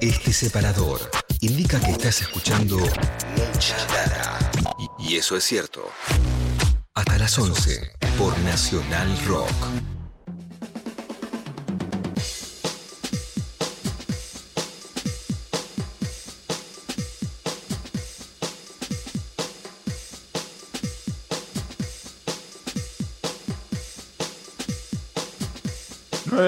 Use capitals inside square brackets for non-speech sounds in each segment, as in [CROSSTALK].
Este separador indica que estás escuchando mucha data. Y, eso es cierto. Hasta las 11 por Nacional Rock.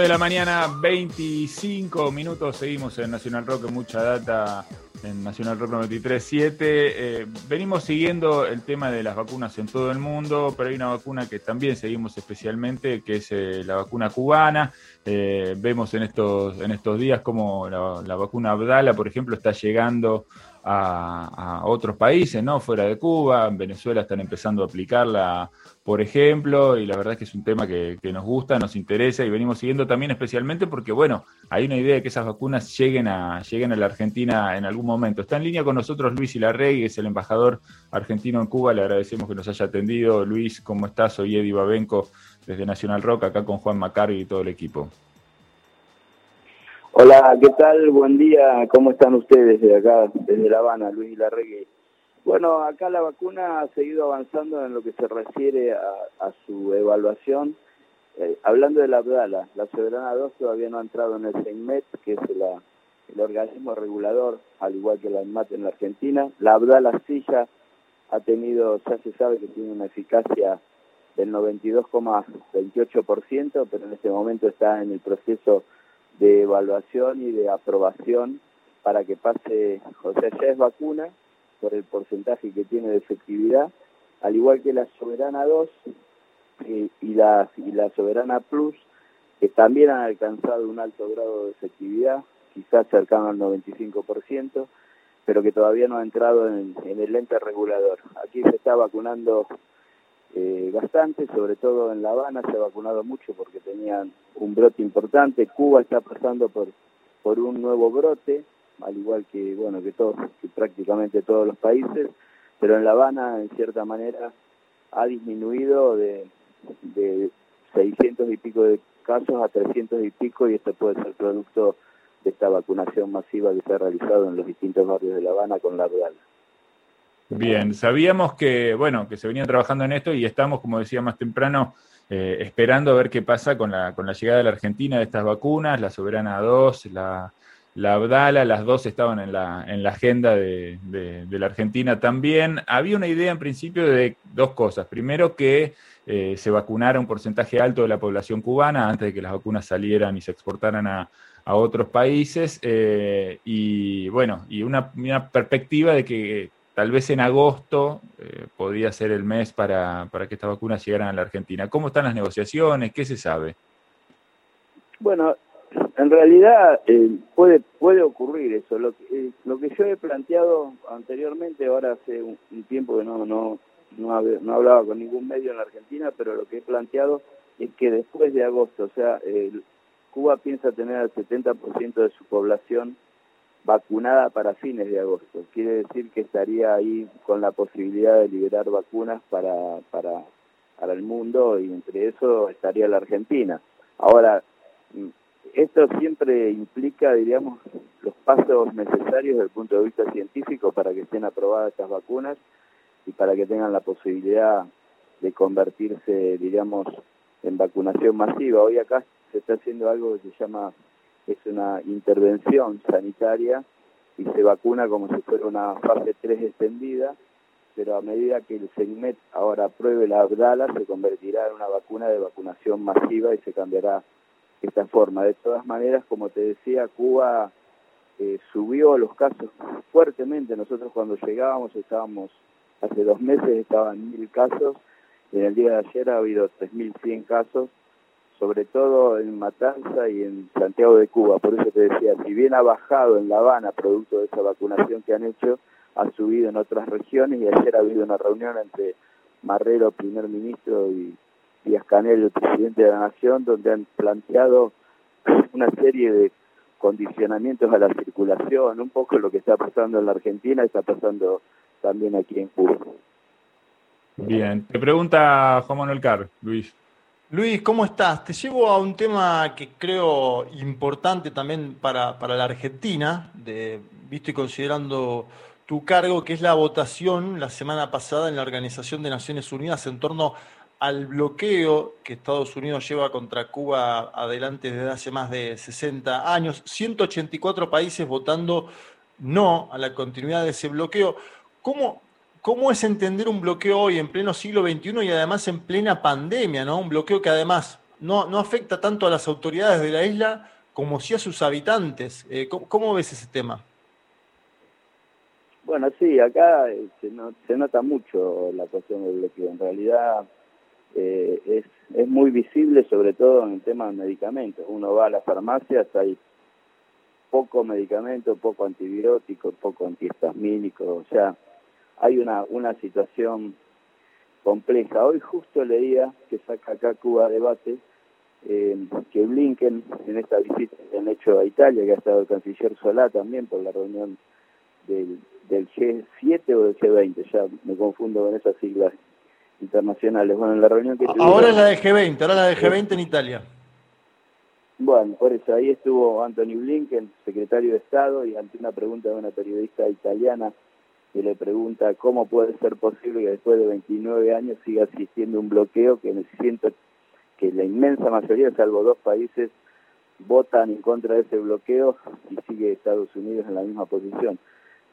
De la mañana, 25 minutos. Seguimos en Nacional Rock, mucha data en Nacional Rock 93.7. Eh, venimos siguiendo el tema de las vacunas en todo el mundo, pero hay una vacuna que también seguimos especialmente, que es eh, la vacuna cubana. Eh, vemos en estos, en estos días como la, la, vacuna Abdala, por ejemplo, está llegando a, otros países, ¿no? Fuera de Cuba, en Venezuela están empezando a aplicarla por ejemplo, y la verdad es que es un tema que, nos gusta, nos interesa y venimos siguiendo también especialmente porque, bueno, hay una idea de que esas vacunas lleguen a, lleguen a la Argentina en algún momento. Está en línea con nosotros Luis Ilarrey, es el embajador argentino en Cuba, le agradecemos que nos haya atendido. Luis, ¿cómo estás? Soy Eddie Babenco desde Nacional Rock, acá con Juan Macarri y todo el equipo. Hola, ¿qué tal? Buen día, ¿cómo están ustedes desde acá, desde La Habana, Luis Ilarrey? Bueno, acá la vacuna ha seguido avanzando en lo que se refiere a, su evaluación. Eh, hablando de la Abdala, la Soberana 2 todavía no ha entrado en el CEIMET, que es la, el organismo regulador, al igual que la ENMAT en la Argentina. La Abdala sí ha tenido, ya se sabe que tiene una eficacia del 92,28%, pero en este momento está en el proceso de evaluación y de aprobación para que pase, o sea, ya es vacuna, por el porcentaje que tiene de efectividad, al igual que la Soberana 2 eh, y, la, y la Soberana Plus, que también han alcanzado un alto grado de efectividad, quizás cercano al 95%, pero que todavía no ha entrado en, en el ente regulador. Aquí se está vacunando eh, bastante, sobre todo en La Habana se ha vacunado mucho porque tenían un brote importante. Cuba está pasando por, por un nuevo brote, al igual que bueno que todos que prácticamente todos los países pero en La Habana en cierta manera ha disminuido de, de 600 y pico de casos a 300 y pico y esto puede ser producto de esta vacunación masiva que se ha realizado en los distintos barrios de La Habana con la rural. Bien, sabíamos que bueno que se venía trabajando en esto y estamos, como decía más temprano, eh, esperando a ver qué pasa con la, con la llegada de la Argentina de estas vacunas, la Soberana 2, la, la Abdala, las dos estaban en la, en la agenda de, de, la Argentina también. Había una idea en principio de dos cosas. Primero, que eh, se vacunara un porcentaje alto de la población cubana antes de que las vacunas salieran y se exportaran a, a otros países. Eh, y bueno, y una, una, perspectiva de que tal vez en agosto eh, podría ser el mes para, para que estas vacunas llegaran a la Argentina. ¿Cómo están las negociaciones? ¿Qué se sabe? Bueno, en realidad eh, puede puede ocurrir eso. Lo que, eh, lo que yo he planteado anteriormente, ahora hace un, tiempo que no, no, no, no, hablaba con ningún medio en la Argentina, pero lo que he planteado es que después de agosto, o sea, Cuba piensa tener al 70% de su población vacunada para fines de agosto. Quiere decir que estaría ahí con la posibilidad de liberar vacunas para, para, para el mundo y entre eso estaría la Argentina. Ahora, esto siempre implica, diríamos, los pasos necesarios desde el punto de vista científico para que estén aprobadas estas vacunas y para que tengan la posibilidad de convertirse, diríamos, en vacunación masiva. Hoy acá se está haciendo algo que se llama, es una intervención sanitaria y se vacuna como si fuera una fase 3 extendida, pero a medida que el CENIMET ahora apruebe la Abdala, se convertirá en una vacuna de vacunación masiva y se cambiará esta forma. De todas maneras, como te decía, Cuba eh, subió los casos fuertemente. Nosotros cuando llegábamos estábamos, hace dos meses estaban mil casos, y en el día de ayer ha habido 3.100 casos, sobre todo en Matanza y en Santiago de Cuba. Por eso te decía, si bien ha bajado en La Habana, producto de esa vacunación que han hecho, ha subido en otras regiones y ayer ha habido una reunión entre Marrero, primer ministro, y Díaz Canel, el presidente de la Nación, donde han planteado [CLEARS THROAT] una serie de condicionamientos a la circulación, un poco lo que está pasando en la Argentina está pasando también aquí en Cuba. Bien, te pregunta Juan Manuel Luis. Luis, ¿cómo estás? Te llevo a un tema que creo importante también para, la Argentina, de, visto y considerando tu cargo, que es la votación la semana pasada en la Organización de Naciones Unidas en torno al bloqueo que Estados Unidos lleva contra Cuba adelante desde hace más de 60 años. 184 países votando no a la continuidad de ese bloqueo. ¿Cómo, ¿Cómo es entender un bloqueo hoy en pleno siglo XXI y además en plena pandemia, ¿no? Un bloqueo que además no, no afecta tanto a las autoridades de la isla como sí a sus habitantes. Eh, ¿cómo, ves ese tema? Bueno, sí, acá eh, se, nota mucho la cuestión del bloqueo. En realidad eh, es, es muy visible, sobre todo en el tema de medicamentos. Uno va a las farmacias, hay poco medicamento, poco antibiótico, poco antihistamínico, o sea, hay una, una situación compleja. Hoy justo leía que saca acá Cuba debate eh, que Blinken en esta visita que han hecho a Italia, que ha estado el canciller Solá también por la reunión del, del G7 o del G20, ya me confundo con esas siglas internacionales. Bueno, en la reunión que Ahora es la de G20, ahora la de G20 en Italia. Bueno, por eso ahí estuvo Anthony Blinken, secretario de Estado, y ante una pregunta de una periodista italiana que le pregunta cómo puede ser posible que después de 29 años siga existiendo un bloqueo que siento que la inmensa mayoría, salvo dos países, votan en contra de ese bloqueo y sigue Estados Unidos en la misma posición.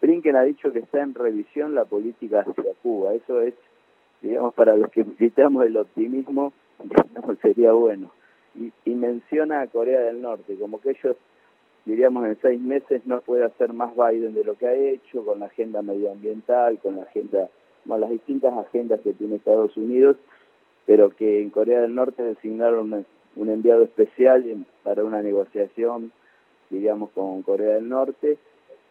Blinken ha dicho que está en revisión la política hacia Cuba. Eso es, digamos, para los que necesitamos el optimismo, [LAUGHS] sería bueno. Y, y menciona a Corea del Norte, como que ellos diríamos en seis meses no puede hacer más Biden de lo que ha hecho con la agenda medioambiental, con la agenda, con las distintas agendas que tiene Estados Unidos, pero que en Corea del Norte designaron un enviado especial para una negociación, diríamos, con Corea del Norte,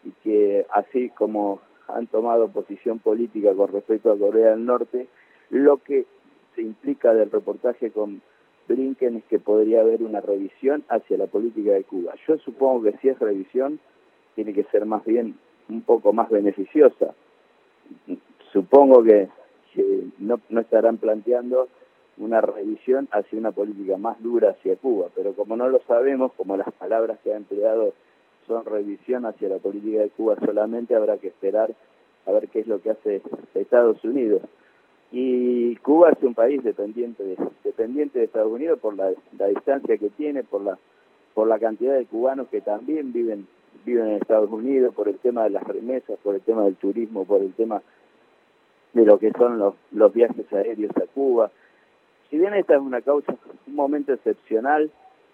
y que así como han tomado posición política con respecto a Corea del Norte, lo que se implica del reportaje con Blinken es que podría haber una revisión hacia la política de Cuba. Yo supongo que si es revisión, tiene que ser más bien un poco más beneficiosa. Supongo que, no, no estarán planteando una revisión hacia una política más dura hacia Cuba, pero como no lo sabemos, como las palabras que ha empleado son revisión hacia la política de Cuba solamente, habrá que esperar a ver qué es lo que hace Estados Unidos. Y Cuba es un país dependiente de, dependiente de Estados Unidos por la, distancia que tiene, por la, por la cantidad de cubanos que también viven, viven en Estados Unidos, por el tema de las remesas, por el tema del turismo, por el tema de lo que son los, los viajes aéreos a Cuba. Si bien esta es una causa, un momento excepcional,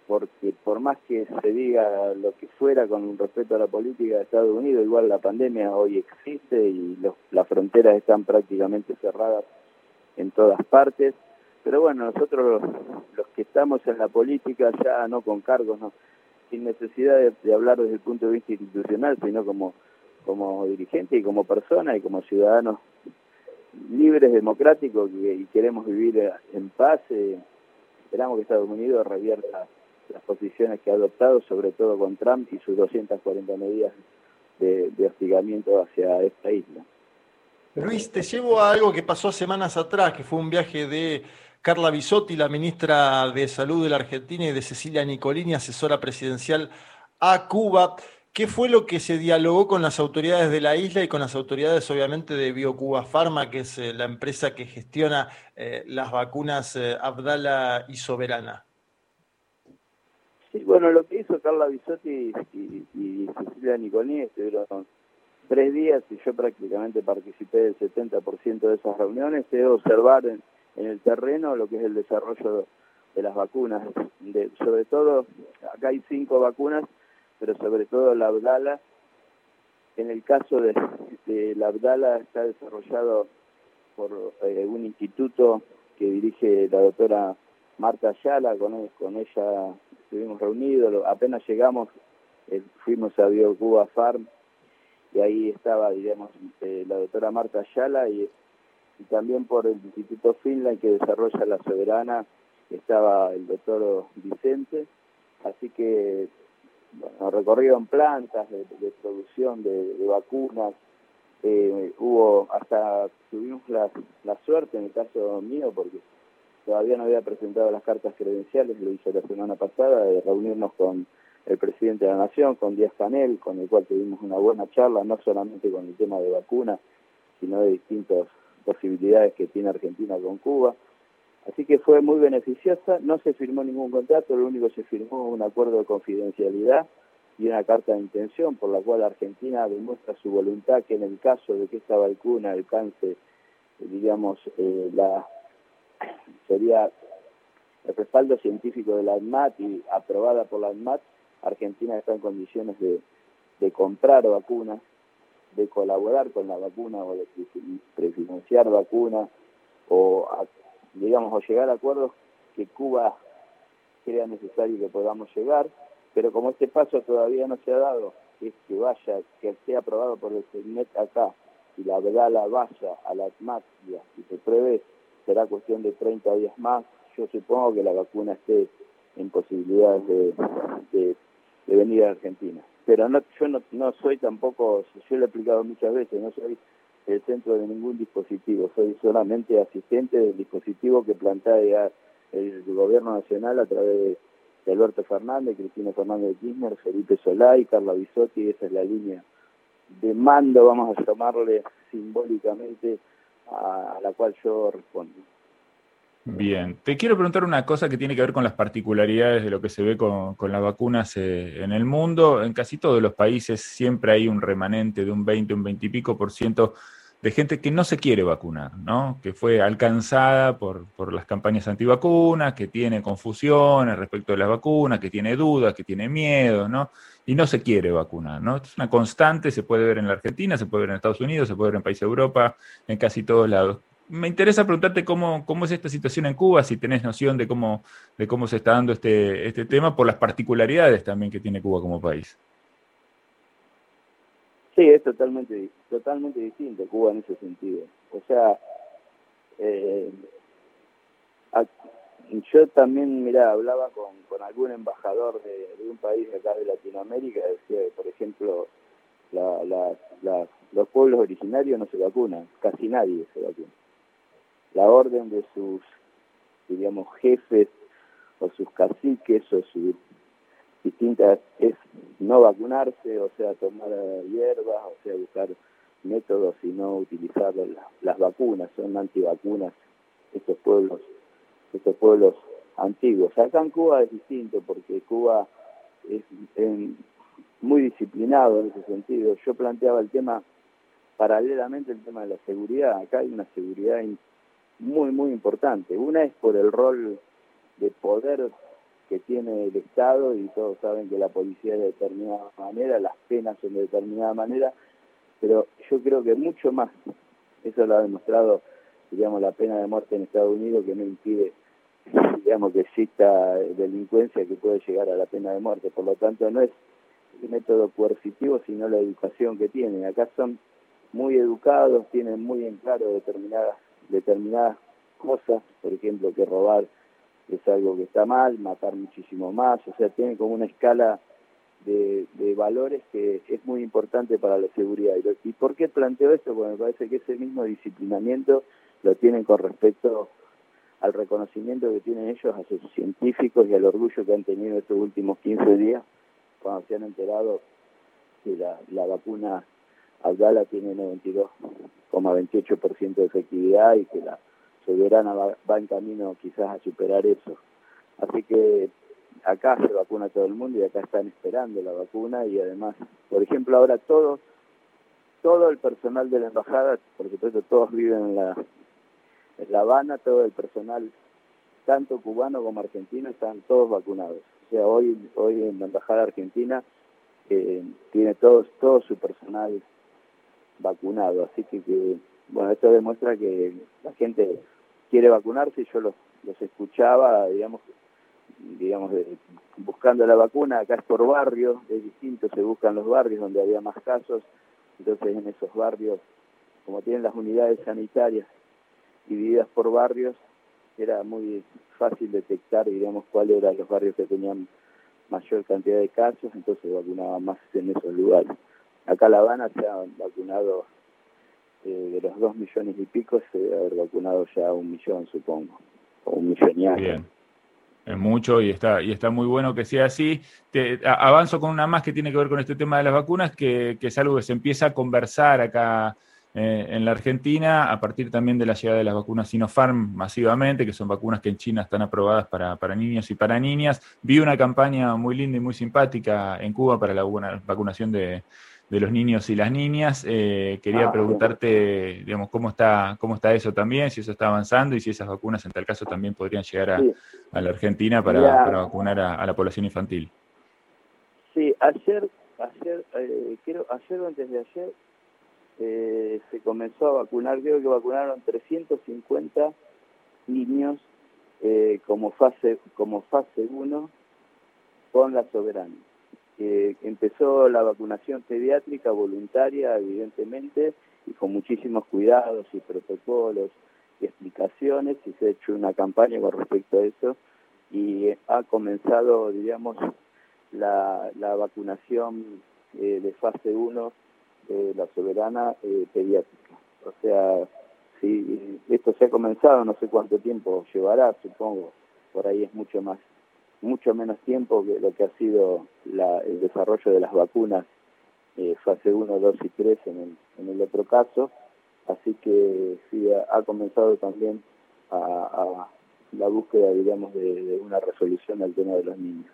porque por más que se diga lo que fuera con respecto a la política de Estados Unidos, igual la pandemia hoy existe y las fronteras están prácticamente cerradas en todas partes. Pero bueno, nosotros los, que estamos en la política, ya no con cargos, no, sin necesidad de, hablar desde el punto de vista institucional, sino como, como dirigente y como persona y como ciudadanos libres, democráticos y, queremos vivir en paz, eh, esperamos que Estados Unidos revierta las posiciones que ha adoptado, sobre todo con Trump y sus 240 medidas de, de hostigamiento hacia esta isla. Luis, te llevo a algo que pasó semanas atrás, que fue un viaje de Carla Bisotti, la ministra de Salud de la Argentina, y de Cecilia Nicolini, asesora presidencial a Cuba. ¿Qué fue lo que se dialogó con las autoridades de la isla y con las autoridades, obviamente, de BioCuba Pharma, que es eh, la empresa que gestiona eh, las vacunas eh, Abdala y Soberana? Sí, bueno, lo que hizo Carla Bisotti y, Cecilia Nicolini estuvieron tres días y yo prácticamente participé del 70% de esas reuniones, es observar en, el terreno lo que es el desarrollo de las vacunas, de, sobre todo, acá hay cinco vacunas, pero sobre todo la Abdala, en el caso de, la Abdala está desarrollado por eh, un instituto que dirige la doctora Marta Ayala, con, con ella estuvimos reunidos, apenas llegamos, eh, fuimos a BioCuba Farm, y ahí estaba, digamos, eh, la doctora Marta Ayala y, también por el Instituto Finland que desarrolla la soberana estaba el doctor Vicente, así que bueno, recorrieron plantas de, producción de, vacunas, eh, hubo hasta tuvimos la, la, suerte en el caso mío porque todavía no había presentado las cartas credenciales, lo hizo la semana pasada, de reunirnos con el presidente de la Nación, con Díaz Canel, con el cual tuvimos una buena charla, no solamente con el tema de vacunas, sino de distintas posibilidades que tiene Argentina con Cuba. Así que fue muy beneficiosa, no se firmó ningún contrato, lo único que se firmó un acuerdo de confidencialidad y una carta de intención por la cual Argentina demuestra su voluntad que en el caso de que esta vacuna alcance, digamos, eh, la sería el respaldo científico de la ANMAT y aprobada por la ANMAT, Argentina está en condiciones de, comprar vacunas, de colaborar con la vacuna o de prefinanciar vacunas o, digamos, o llegar a acuerdos que Cuba crea necesario que podamos llegar, pero como este paso todavía no se ha dado, es que vaya, que sea aprobado por el CENET acá y la la vaya a la ANMAT y se pruebe, será cuestión de 30 días más. Yo supongo que la vacuna esté en posibilidades de de venir a Argentina. Pero no, yo no, soy tampoco, yo lo he explicado muchas veces, no soy el centro de ningún dispositivo, soy solamente asistente del dispositivo que plantea el gobierno nacional a través de Alberto Fernández, Cristina Fernández de Kirchner, Felipe Solá y Carla Bisotti, esa es la línea de mando, vamos a llamarle simbólicamente, a la cual yo respondo. Bien, te quiero preguntar una cosa que tiene que ver con las particularidades de lo que se ve con, las vacunas eh, en el mundo. En casi todos los países siempre hay un remanente de un 20, un 20 y pico por ciento de gente que no se quiere vacunar, ¿no? que fue alcanzada por, las campañas antivacunas, que tiene confusiones respecto de las vacunas, que tiene dudas, que tiene miedo, ¿no? y no se quiere vacunar. ¿no? es una constante, se puede ver en la Argentina, se puede ver en Estados Unidos, se puede ver en países de Europa, en casi todos lados me interesa preguntarte cómo, cómo es esta situación en Cuba, si tenés noción de cómo, de cómo se está dando este, este tema, por las particularidades también que tiene Cuba como país. Sí, es totalmente, totalmente distinto Cuba en ese sentido. O sea, eh, yo también, mira, hablaba con, con algún embajador de, un país acá de Latinoamérica, decía por ejemplo, los pueblos originarios no se vacunan, casi nadie se vacuna la orden de sus, diríamos, jefes o sus caciques o sus distintas es no vacunarse, o sea, tomar hierbas, o sea, buscar métodos y no utilizar las, vacunas, son antivacunas estos pueblos, estos pueblos antiguos. Acá en Cuba es distinto porque Cuba es muy disciplinado en ese sentido. Yo planteaba el tema paralelamente el tema de la seguridad. Acá hay una seguridad muy, muy importante. Una es por el rol de poder que tiene el Estado y todos saben que la policía es de determinada manera, las penas son de determinada manera, pero yo creo que mucho más, eso lo ha demostrado, digamos, la pena de muerte en Estados Unidos que no impide, digamos, que exista delincuencia que puede llegar a la pena de muerte. Por lo tanto, no es el método coercitivo, sino la educación que tienen. Acá son muy educados, tienen muy en claro determinadas determinadas cosas, por ejemplo, que robar es algo que está mal, matar muchísimo más, o sea, tiene como una escala de, valores que es muy importante para la seguridad. ¿Y por qué planteo esto? Porque me parece que ese mismo disciplinamiento lo tienen con respecto al reconocimiento que tienen ellos a sus científicos y al orgullo que han tenido estos últimos 15 días cuando se han enterado que la, la vacuna Abdala tiene 92,28% de efectividad y que la soberana va, en camino quizás a superar eso. Así que acá se vacuna todo el mundo y acá están esperando la vacuna y además, por ejemplo, ahora todos, todo el personal de la embajada, por supuesto todos viven en la, la Habana, todo el personal, tanto cubano como argentino, están todos vacunados. O sea, hoy, hoy en la embajada argentina eh, tiene todo, todo su personal vacunado. Así que, bueno, esto demuestra que la gente quiere vacunarse yo los, los escuchaba, digamos, digamos buscando la vacuna, acá es por barrio, es distinto, se buscan los barrios donde había más casos, entonces en esos barrios, como tienen las unidades sanitarias divididas por barrios, era muy fácil detectar, digamos, cuáles eran los barrios que tenían mayor cantidad de casos, entonces vacunaba más en esos lugares. Acá La Habana se ha vacunado, eh, de los dos millones y pico, se debe haber vacunado ya un millón, supongo. un millón. Bien. Es mucho y está, y está muy bueno que sea así. Avanzo con una más que tiene que ver con este tema de las vacunas, que, que es algo que se empieza a conversar acá eh, en la Argentina, a partir también de la llegada de las vacunas Sinopharm masivamente, que son vacunas que en China están aprobadas para, para niños y para niñas. Vi una campaña muy linda y muy simpática en Cuba para la vacunación de, de los niños y las niñas. Eh, quería ah, preguntarte, digamos, cómo está, cómo está eso también, si eso está avanzando y si esas vacunas en tal caso también podrían llegar a, la Argentina para, vacunar a, la población infantil. Sí, ayer, ayer, eh, quiero, ayer o antes de ayer eh, se comenzó a vacunar, creo que vacunaron 350 niños eh, como fase como fase 1 con la soberana empezó la vacunación pediátrica voluntaria, evidentemente, y con muchísimos cuidados y protocolos y explicaciones, y se ha hecho una campaña con respecto a eso, y ha comenzado, digamos, la, vacunación eh, de fase 1 de la soberana eh, pediátrica. O sea, si esto se ha comenzado, no sé cuánto tiempo llevará, supongo, por ahí es mucho más mucho menos tiempo que lo que ha sido el desarrollo de las vacunas eh, fase 1, 2 y 3 en el, en el otro caso. Así que sí, ha, comenzado también a, la búsqueda, digamos, de una resolución al tema de los niños.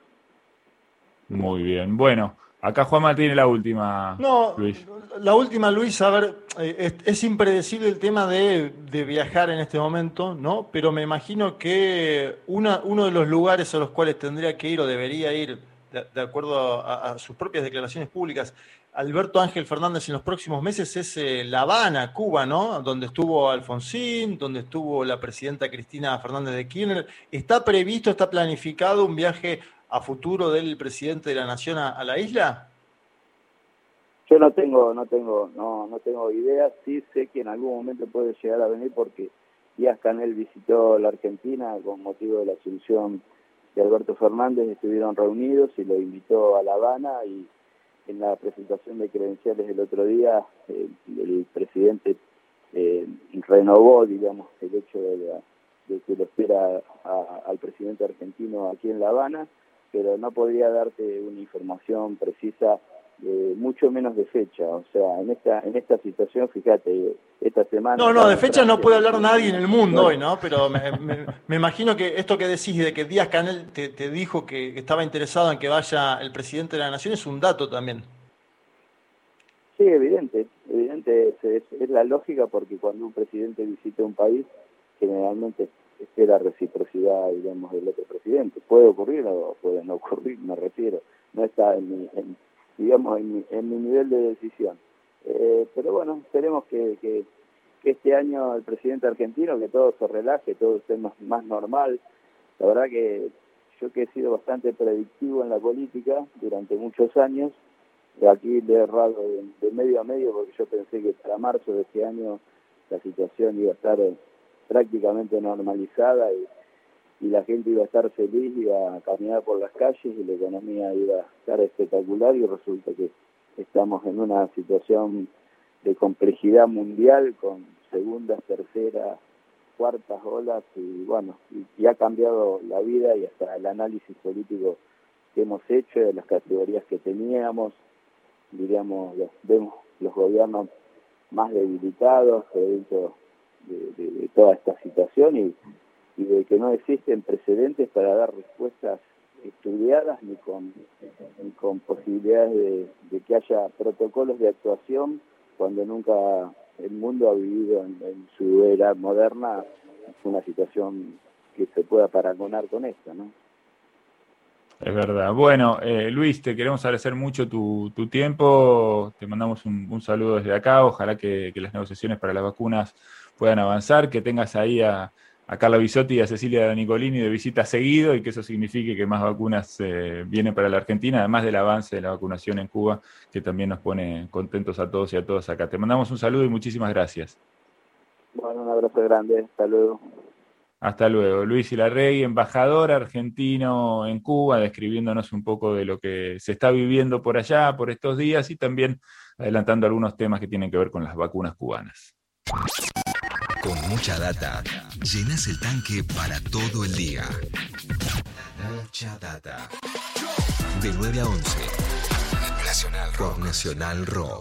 Muy bien. Bueno, Acá Juanma tiene la última. No, Luis. la última, Luis, a ver, eh, es, impredecible el tema de, viajar en este momento, ¿no? Pero me imagino que una, uno de los lugares a los cuales tendría que ir o debería ir, de, acuerdo a, sus propias declaraciones públicas, Alberto Ángel Fernández en los próximos meses es La Habana, Cuba, ¿no? Donde estuvo Alfonsín, donde estuvo la presidenta Cristina Fernández de Kirchner. ¿Está previsto, está planificado un viaje a futuro del presidente de la nación a, la isla? Yo no tengo, no tengo, no, no tengo idea. Sí sé que en algún momento puede llegar a venir porque Díaz Canel visitó la Argentina con motivo de la asunción de Alberto Fernández. Estuvieron reunidos y lo invitó a La Habana y en la presentación de credenciales del otro día el presidente eh, renovó, digamos, el hecho de, que lo espera al presidente argentino aquí en La Habana pero no podría darte una información precisa, mucho menos de fecha. O sea, en esta en esta situación, fíjate, esta semana... No, no, de fecha no puede hablar nadie en el mundo hoy, ¿no? Pero me, imagino que esto que decís de que Díaz Canel te, dijo que estaba interesado en que vaya el presidente de la Nación es un dato también. Sí, evidente, evidente, es, es la lógica porque cuando un presidente visita un país, generalmente espera reciprocidad, digamos, del otro presidente. Puede ocurrir o puede no ocurrir, me refiero. No está en mi, digamos, en mi, en mi nivel de decisión. Eh, pero bueno, esperemos que, que, este año el presidente argentino, que todo se relaje, todo esté más, más normal. La verdad que yo que he sido bastante predictivo en la política durante muchos años, aquí le he errado de, de medio a medio porque yo pensé que para marzo de este año la situación iba a estar prácticamente normalizada y, la gente iba a estar feliz, iba a caminar por las calles y la economía iba a estar espectacular y resulta que estamos en una situación de complejidad mundial con segundas, terceras, cuartas olas y bueno, y, ha cambiado la vida y hasta el análisis político que hemos hecho de las categorías que teníamos, diríamos, vemos los gobiernos más debilitados, dentro de, toda esta situación y, de que no existen precedentes para dar respuestas estudiadas ni con, con posibilidades de, que haya protocolos de actuación cuando nunca el mundo ha vivido en, su era moderna una situación que se pueda paragonar con esta, ¿no? Es verdad. Bueno, eh, Luis, te queremos agradecer mucho tu, tu tiempo. Te mandamos un, saludo desde acá. Ojalá que, que, las negociaciones para las vacunas puedan avanzar, que tengas ahí a, Carla Bisotti y a Cecilia Nicolini de visita seguido y que eso signifique que más vacunas eh, vienen para la Argentina, además del avance de la vacunación en Cuba, que también nos pone contentos a todos y a todas acá. Te mandamos un saludo y muchísimas gracias. Bueno, un abrazo grande, hasta luego. Hasta luego. Luis Ilarrey, embajador argentino en Cuba, describiéndonos un poco de lo que se está viviendo por allá, por estos días y también adelantando algunos temas que tienen que ver con las vacunas cubanas. Con mucha data, llenas el tanque para todo el día. Mucha data. De 9 a 11. Nacional Rock. Nacional Rock.